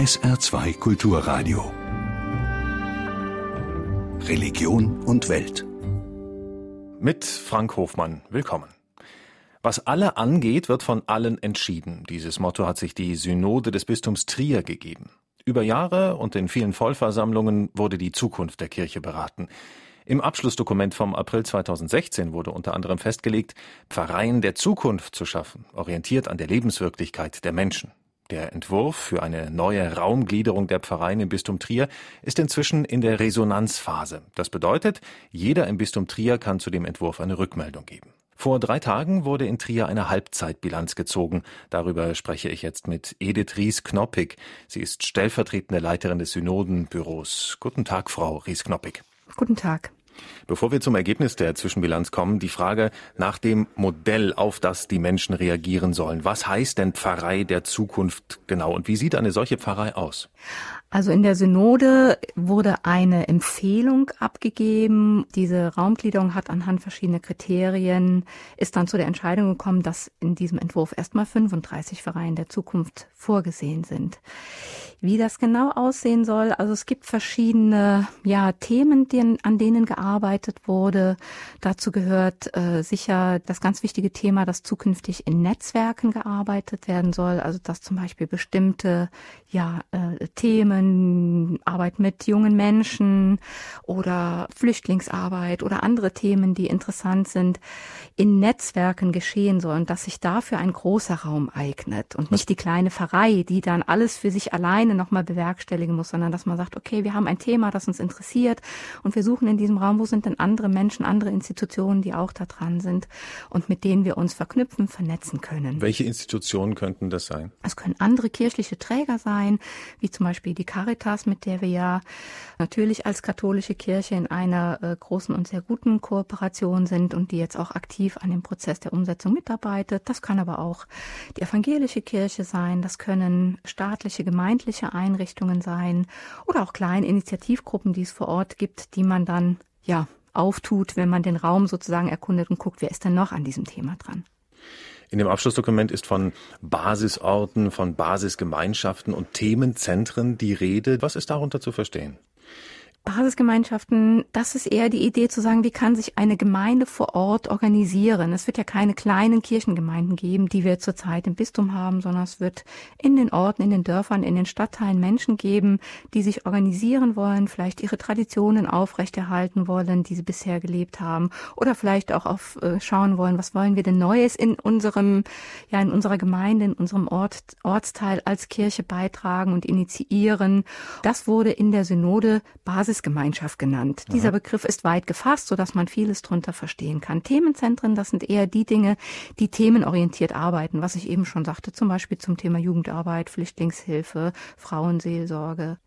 SR2 Kulturradio. Religion und Welt. Mit Frank Hofmann. Willkommen. Was alle angeht, wird von allen entschieden. Dieses Motto hat sich die Synode des Bistums Trier gegeben. Über Jahre und in vielen Vollversammlungen wurde die Zukunft der Kirche beraten. Im Abschlussdokument vom April 2016 wurde unter anderem festgelegt, Pfarreien der Zukunft zu schaffen, orientiert an der Lebenswirklichkeit der Menschen. Der Entwurf für eine neue Raumgliederung der Pfarreien im Bistum Trier ist inzwischen in der Resonanzphase. Das bedeutet, jeder im Bistum Trier kann zu dem Entwurf eine Rückmeldung geben. Vor drei Tagen wurde in Trier eine Halbzeitbilanz gezogen. Darüber spreche ich jetzt mit Edith Ries-Knoppig. Sie ist stellvertretende Leiterin des Synodenbüros. Guten Tag, Frau Ries-Knoppig. Guten Tag. Bevor wir zum Ergebnis der Zwischenbilanz kommen, die Frage nach dem Modell, auf das die Menschen reagieren sollen. Was heißt denn Pfarrei der Zukunft genau und wie sieht eine solche Pfarrei aus? Also in der Synode wurde eine Empfehlung abgegeben. Diese Raumgliederung hat anhand verschiedener Kriterien, ist dann zu der Entscheidung gekommen, dass in diesem Entwurf erstmal 35 Pfarreien der Zukunft vorgesehen sind. Wie das genau aussehen soll, also es gibt verschiedene ja, Themen, die, an denen gearbeitet wurde. Dazu gehört äh, sicher das ganz wichtige Thema, dass zukünftig in Netzwerken gearbeitet werden soll, also dass zum Beispiel bestimmte ja, äh, Themen, Arbeit mit jungen Menschen oder Flüchtlingsarbeit oder andere Themen, die interessant sind, in Netzwerken geschehen sollen, dass sich dafür ein großer Raum eignet und nicht die kleine Pfarrei, die dann alles für sich alleine alleine nochmal bewerkstelligen muss, sondern dass man sagt, okay, wir haben ein Thema, das uns interessiert und wir suchen in diesem Raum, wo sind denn andere Menschen, andere Institutionen, die auch da dran sind und mit denen wir uns verknüpfen, vernetzen können. Welche Institutionen könnten das sein? Es können andere kirchliche Träger sein, wie zum Beispiel die Caritas, mit der wir ja natürlich als katholische Kirche in einer äh, großen und sehr guten Kooperation sind und die jetzt auch aktiv an dem Prozess der Umsetzung mitarbeitet. Das kann aber auch die evangelische Kirche sein, das können staatliche, gemeindliche Einrichtungen sein oder auch kleine Initiativgruppen, die es vor Ort gibt, die man dann ja auftut, wenn man den Raum sozusagen erkundet und guckt, wer ist denn noch an diesem Thema dran. In dem Abschlussdokument ist von Basisorten, von Basisgemeinschaften und Themenzentren die Rede. Was ist darunter zu verstehen? Basisgemeinschaften, das ist eher die Idee zu sagen, wie kann sich eine Gemeinde vor Ort organisieren. Es wird ja keine kleinen Kirchengemeinden geben, die wir zurzeit im Bistum haben, sondern es wird in den Orten, in den Dörfern, in den Stadtteilen Menschen geben, die sich organisieren wollen, vielleicht ihre Traditionen aufrechterhalten wollen, die sie bisher gelebt haben, oder vielleicht auch auf äh, schauen wollen, was wollen wir denn Neues in unserem, ja, in unserer Gemeinde, in unserem Ort, Ortsteil als Kirche beitragen und initiieren. Das wurde in der Synode Basis Basisgemeinschaft genannt. Aha. Dieser Begriff ist weit gefasst, so dass man vieles drunter verstehen kann. Themenzentren, das sind eher die Dinge, die themenorientiert arbeiten, was ich eben schon sagte, zum Beispiel zum Thema Jugendarbeit, Flüchtlingshilfe, Frauenseelsorge.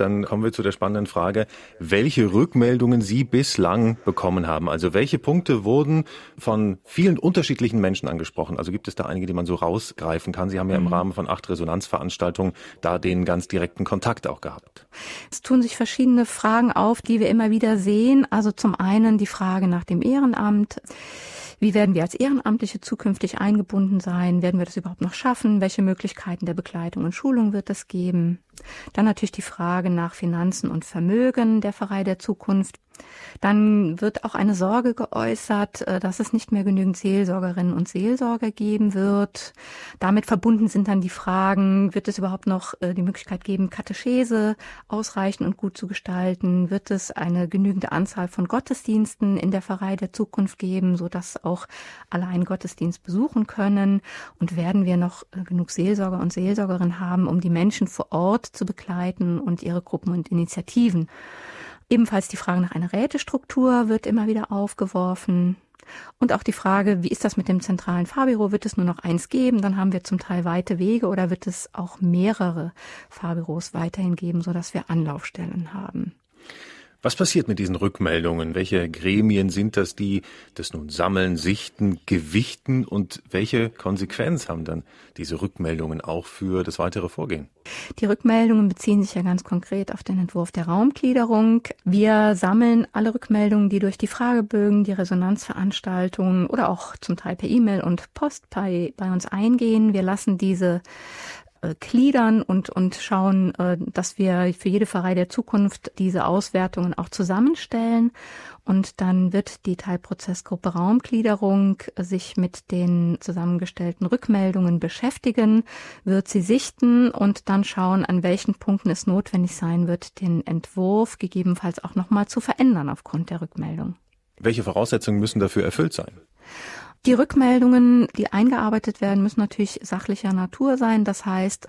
Dann kommen wir zu der spannenden Frage, welche Rückmeldungen Sie bislang bekommen haben. Also welche Punkte wurden von vielen unterschiedlichen Menschen angesprochen? Also gibt es da einige, die man so rausgreifen kann? Sie haben ja im mhm. Rahmen von acht Resonanzveranstaltungen da den ganz direkten Kontakt auch gehabt. Es tun sich verschiedene Fragen auf, die wir immer wieder sehen. Also zum einen die Frage nach dem Ehrenamt. Wie werden wir als Ehrenamtliche zukünftig eingebunden sein? Werden wir das überhaupt noch schaffen? Welche Möglichkeiten der Begleitung und Schulung wird es geben? Dann natürlich die Frage nach Finanzen und Vermögen der Pfarrei der Zukunft. Dann wird auch eine Sorge geäußert, äh, dass es nicht mehr genügend Seelsorgerinnen und Seelsorger geben wird. Damit verbunden sind dann die Fragen, wird es überhaupt noch äh, die Möglichkeit geben, Katechese ausreichend und gut zu gestalten? Wird es eine genügende Anzahl von Gottesdiensten in der Pfarrei der Zukunft geben, so dass auch alle einen Gottesdienst besuchen können? Und werden wir noch äh, genug Seelsorger und Seelsorgerinnen haben, um die Menschen vor Ort zu begleiten und ihre Gruppen und Initiativen? Ebenfalls die Frage nach einer Rätestruktur wird immer wieder aufgeworfen. Und auch die Frage, wie ist das mit dem zentralen Fahrbüro? Wird es nur noch eins geben? Dann haben wir zum Teil weite Wege oder wird es auch mehrere Fahrbüros weiterhin geben, sodass wir Anlaufstellen haben? Was passiert mit diesen Rückmeldungen? Welche Gremien sind das, die das nun sammeln, sichten, gewichten und welche Konsequenz haben dann diese Rückmeldungen auch für das weitere Vorgehen? Die Rückmeldungen beziehen sich ja ganz konkret auf den Entwurf der Raumgliederung. Wir sammeln alle Rückmeldungen, die durch die Fragebögen, die Resonanzveranstaltungen oder auch zum Teil per E-Mail und Post bei, bei uns eingehen. Wir lassen diese äh, gliedern und, und schauen, äh, dass wir für jede Pfarrei der Zukunft diese Auswertungen auch zusammenstellen. Und dann wird die Teilprozessgruppe Raumgliederung sich mit den zusammengestellten Rückmeldungen beschäftigen, wird sie sichten und dann schauen, an welchen Punkten es notwendig sein wird, den Entwurf gegebenenfalls auch nochmal zu verändern aufgrund der Rückmeldung. Welche Voraussetzungen müssen dafür erfüllt sein? Die Rückmeldungen, die eingearbeitet werden, müssen natürlich sachlicher Natur sein. Das heißt,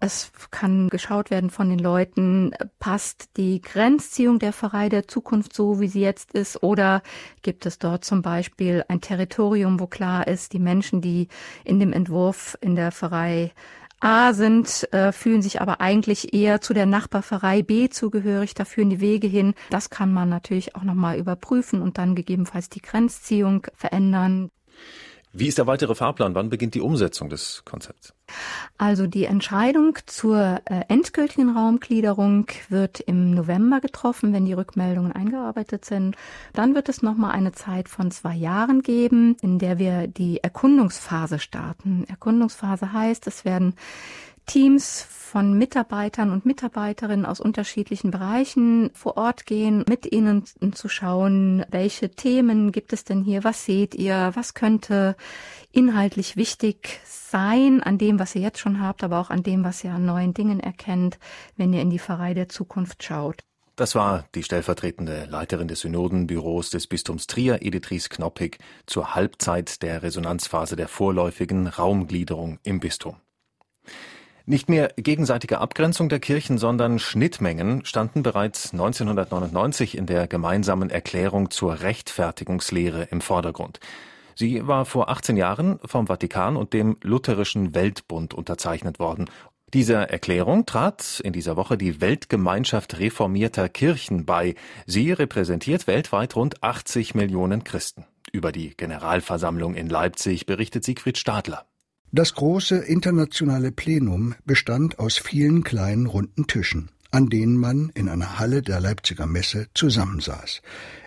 es kann geschaut werden von den Leuten, passt die Grenzziehung der Pfarrei der Zukunft so, wie sie jetzt ist, oder gibt es dort zum Beispiel ein Territorium, wo klar ist, die Menschen, die in dem Entwurf in der Pfarrei A sind, äh, fühlen sich aber eigentlich eher zu der Nachbarpfarrei B zugehörig, da führen die Wege hin. Das kann man natürlich auch nochmal überprüfen und dann gegebenenfalls die Grenzziehung verändern. Wie ist der weitere Fahrplan? Wann beginnt die Umsetzung des Konzepts? Also die Entscheidung zur äh, endgültigen Raumgliederung wird im November getroffen, wenn die Rückmeldungen eingearbeitet sind. Dann wird es nochmal eine Zeit von zwei Jahren geben, in der wir die Erkundungsphase starten. Erkundungsphase heißt, es werden Teams von Mitarbeitern und Mitarbeiterinnen aus unterschiedlichen Bereichen vor Ort gehen, mit ihnen zu schauen, welche Themen gibt es denn hier, was seht ihr, was könnte inhaltlich wichtig sein an dem, was ihr jetzt schon habt, aber auch an dem, was ihr an neuen Dingen erkennt, wenn ihr in die Pfarrei der Zukunft schaut. Das war die stellvertretende Leiterin des Synodenbüros des Bistums Trier, Editries Knoppig, zur Halbzeit der Resonanzphase der vorläufigen Raumgliederung im Bistum. Nicht mehr gegenseitige Abgrenzung der Kirchen, sondern Schnittmengen standen bereits 1999 in der gemeinsamen Erklärung zur Rechtfertigungslehre im Vordergrund. Sie war vor 18 Jahren vom Vatikan und dem Lutherischen Weltbund unterzeichnet worden. Dieser Erklärung trat in dieser Woche die Weltgemeinschaft reformierter Kirchen bei. Sie repräsentiert weltweit rund 80 Millionen Christen. Über die Generalversammlung in Leipzig berichtet Siegfried Stadler. Das große internationale Plenum bestand aus vielen kleinen runden Tischen, an denen man in einer Halle der Leipziger Messe zusammensaß.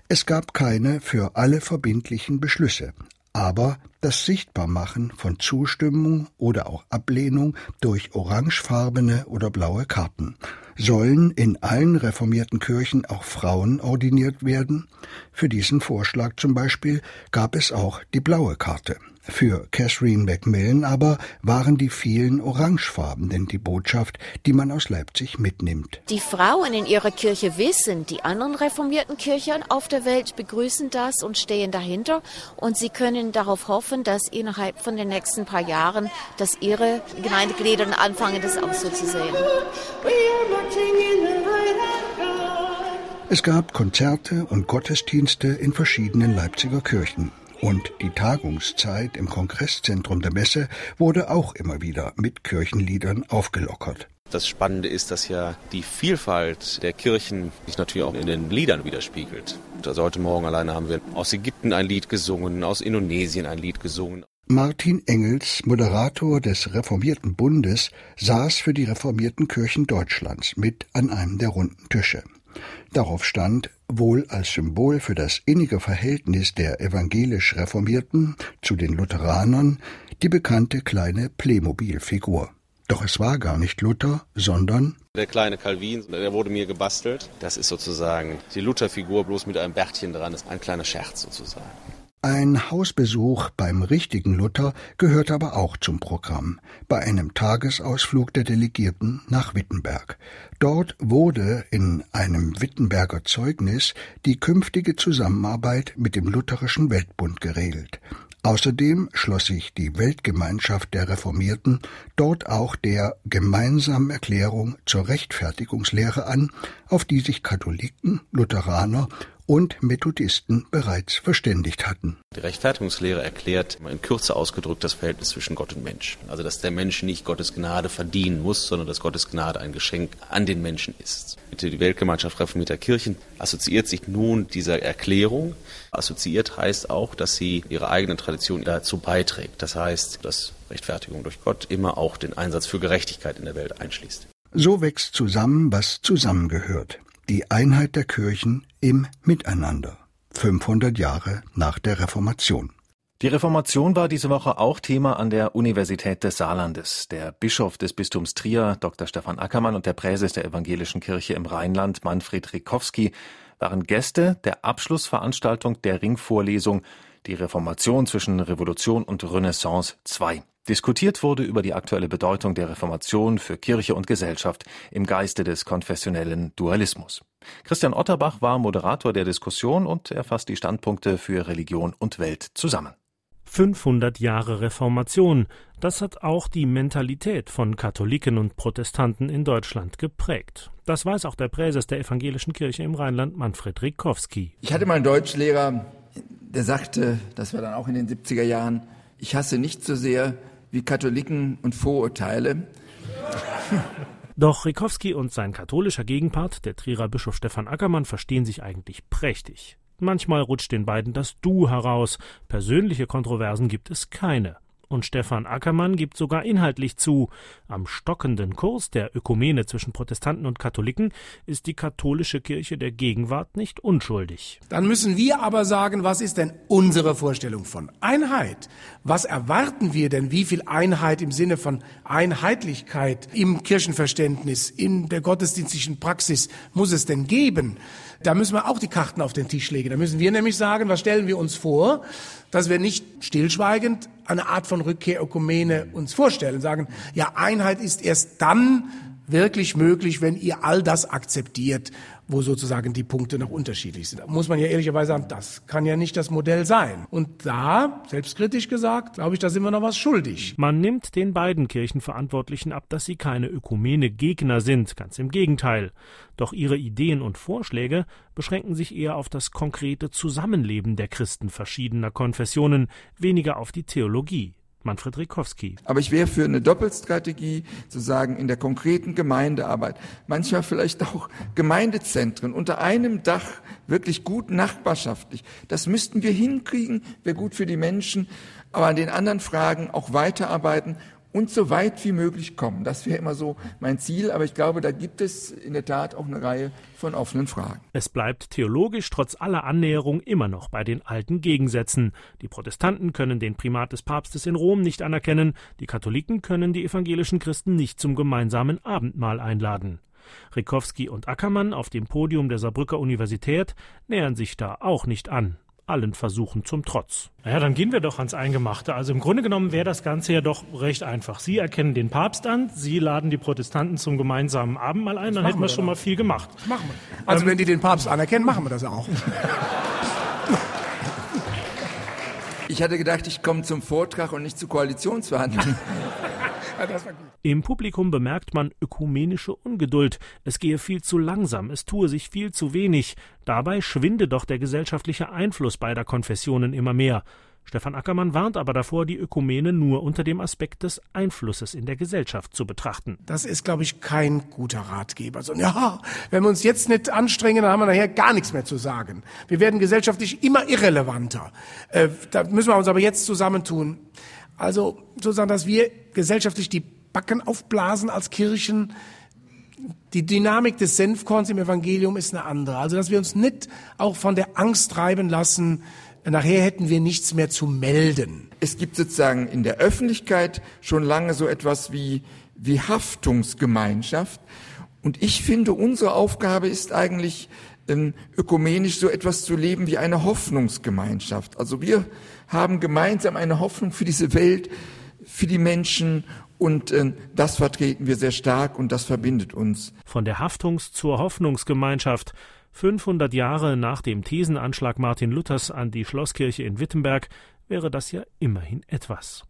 Es gab keine für alle verbindlichen Beschlüsse, aber das Sichtbarmachen von Zustimmung oder auch Ablehnung durch orangefarbene oder blaue Karten. Sollen in allen reformierten Kirchen auch Frauen ordiniert werden? Für diesen Vorschlag zum Beispiel gab es auch die blaue Karte. Für Catherine Macmillan aber waren die vielen Orangefarben denn die Botschaft, die man aus Leipzig mitnimmt. Die Frauen in ihrer Kirche wissen, die anderen reformierten Kirchen auf der Welt begrüßen das und stehen dahinter und sie können darauf hoffen, dass innerhalb von den nächsten paar Jahren, dass ihre Gemeindeglieder anfangen, das auch so zu sehen. Es gab Konzerte und Gottesdienste in verschiedenen Leipziger Kirchen. Und die Tagungszeit im Kongresszentrum der Messe wurde auch immer wieder mit Kirchenliedern aufgelockert. Das Spannende ist, dass ja die Vielfalt der Kirchen sich natürlich auch in den Liedern widerspiegelt. Also heute Morgen alleine haben wir aus Ägypten ein Lied gesungen, aus Indonesien ein Lied gesungen. Martin Engels, Moderator des Reformierten Bundes, saß für die reformierten Kirchen Deutschlands mit an einem der runden Tische. Darauf stand, wohl als Symbol für das innige Verhältnis der evangelisch Reformierten zu den Lutheranern, die bekannte kleine Playmobil-Figur. Doch es war gar nicht Luther, sondern der kleine Calvin, der wurde mir gebastelt. Das ist sozusagen die Lutherfigur bloß mit einem Bärtchen dran, das ist ein kleiner Scherz sozusagen. Ein Hausbesuch beim richtigen Luther gehört aber auch zum Programm, bei einem Tagesausflug der Delegierten nach Wittenberg. Dort wurde in einem Wittenberger Zeugnis die künftige Zusammenarbeit mit dem Lutherischen Weltbund geregelt. Außerdem schloss sich die Weltgemeinschaft der Reformierten dort auch der gemeinsamen Erklärung zur Rechtfertigungslehre an, auf die sich Katholiken, Lutheraner und Methodisten bereits verständigt hatten. Die Rechtfertigungslehre erklärt in Kürze ausgedrückt das Verhältnis zwischen Gott und Mensch. Also dass der Mensch nicht Gottes Gnade verdienen muss, sondern dass Gottes Gnade ein Geschenk an den Menschen ist. Die Weltgemeinschaft reformierter Kirchen assoziiert sich nun dieser Erklärung. Assoziiert heißt auch, dass sie ihre eigene Tradition dazu beiträgt. Das heißt, dass Rechtfertigung durch Gott immer auch den Einsatz für Gerechtigkeit in der Welt einschließt. So wächst zusammen, was zusammengehört die Einheit der Kirchen im Miteinander. 500 Jahre nach der Reformation. Die Reformation war diese Woche auch Thema an der Universität des Saarlandes. Der Bischof des Bistums Trier, Dr. Stefan Ackermann, und der Präses der Evangelischen Kirche im Rheinland, Manfred Rikowski, waren Gäste der Abschlussveranstaltung der Ringvorlesung Die Reformation zwischen Revolution und Renaissance II. Diskutiert wurde über die aktuelle Bedeutung der Reformation für Kirche und Gesellschaft im Geiste des konfessionellen Dualismus. Christian Otterbach war Moderator der Diskussion und er fasst die Standpunkte für Religion und Welt zusammen. 500 Jahre Reformation, das hat auch die Mentalität von Katholiken und Protestanten in Deutschland geprägt. Das weiß auch der Präses der Evangelischen Kirche im Rheinland, Manfred Rikowski. Ich hatte mal einen Deutschlehrer, der sagte, das war dann auch in den 70er Jahren, ich hasse nicht so sehr wie Katholiken und Vorurteile. Doch Rikowski und sein katholischer Gegenpart, der Trierer Bischof Stefan Ackermann, verstehen sich eigentlich prächtig. Manchmal rutscht den beiden das Du heraus. Persönliche Kontroversen gibt es keine. Und Stefan Ackermann gibt sogar inhaltlich zu, am stockenden Kurs der Ökumene zwischen Protestanten und Katholiken ist die katholische Kirche der Gegenwart nicht unschuldig. Dann müssen wir aber sagen, was ist denn unsere Vorstellung von Einheit? Was erwarten wir denn? Wie viel Einheit im Sinne von Einheitlichkeit im Kirchenverständnis, in der gottesdienstlichen Praxis muss es denn geben? Da müssen wir auch die Karten auf den Tisch legen. Da müssen wir nämlich sagen, was stellen wir uns vor, dass wir nicht stillschweigend eine Art von Rückkehr Ökumene uns vorstellen, sagen, ja, Einheit ist erst dann wirklich möglich, wenn ihr all das akzeptiert, wo sozusagen die Punkte noch unterschiedlich sind. Da muss man ja ehrlicherweise sagen, das kann ja nicht das Modell sein. Und da, selbstkritisch gesagt, glaube ich, da sind wir noch was schuldig. Man nimmt den beiden Kirchenverantwortlichen ab, dass sie keine Ökumene-Gegner sind, ganz im Gegenteil. Doch ihre Ideen und Vorschläge beschränken sich eher auf das konkrete Zusammenleben der Christen verschiedener Konfessionen, weniger auf die Theologie. Manfred Rikowski. Aber ich wäre für eine Doppelstrategie, zu sagen, in der konkreten Gemeindearbeit, manchmal vielleicht auch Gemeindezentren unter einem Dach, wirklich gut nachbarschaftlich. Das müssten wir hinkriegen, wäre gut für die Menschen, aber an den anderen Fragen auch weiterarbeiten und so weit wie möglich kommen. Das wäre immer so mein Ziel, aber ich glaube, da gibt es in der Tat auch eine Reihe von offenen Fragen. Es bleibt theologisch trotz aller Annäherung immer noch bei den alten Gegensätzen. Die Protestanten können den Primat des Papstes in Rom nicht anerkennen, die Katholiken können die evangelischen Christen nicht zum gemeinsamen Abendmahl einladen. Rikowski und Ackermann auf dem Podium der Saarbrücker Universität nähern sich da auch nicht an allen Versuchen zum Trotz. Naja, dann gehen wir doch ans Eingemachte. Also im Grunde genommen wäre das Ganze ja doch recht einfach. Sie erkennen den Papst an, Sie laden die Protestanten zum gemeinsamen Abendmahl ein, dann hätten wir, wir schon mal viel gemacht. Das machen wir. Also ähm, wenn die den Papst anerkennen, machen wir das auch. Ich hatte gedacht, ich komme zum Vortrag und nicht zu Koalitionsverhandlungen. Im Publikum bemerkt man ökumenische Ungeduld. Es gehe viel zu langsam, es tue sich viel zu wenig. Dabei schwinde doch der gesellschaftliche Einfluss beider Konfessionen immer mehr. Stefan Ackermann warnt aber davor, die Ökumene nur unter dem Aspekt des Einflusses in der Gesellschaft zu betrachten. Das ist, glaube ich, kein guter Ratgeber. So, ja, wenn wir uns jetzt nicht anstrengen, dann haben wir nachher gar nichts mehr zu sagen. Wir werden gesellschaftlich immer irrelevanter. Äh, da müssen wir uns aber jetzt zusammentun. Also sozusagen, dass wir gesellschaftlich die Backen aufblasen als Kirchen. Die Dynamik des Senfkorns im Evangelium ist eine andere. Also dass wir uns nicht auch von der Angst treiben lassen, nachher hätten wir nichts mehr zu melden. Es gibt sozusagen in der Öffentlichkeit schon lange so etwas wie, wie Haftungsgemeinschaft. Und ich finde, unsere Aufgabe ist eigentlich, ökumenisch so etwas zu leben wie eine Hoffnungsgemeinschaft. Also wir haben gemeinsam eine Hoffnung für diese Welt, für die Menschen und äh, das vertreten wir sehr stark und das verbindet uns. Von der Haftungs- zur Hoffnungsgemeinschaft. 500 Jahre nach dem Thesenanschlag Martin Luthers an die Schlosskirche in Wittenberg wäre das ja immerhin etwas.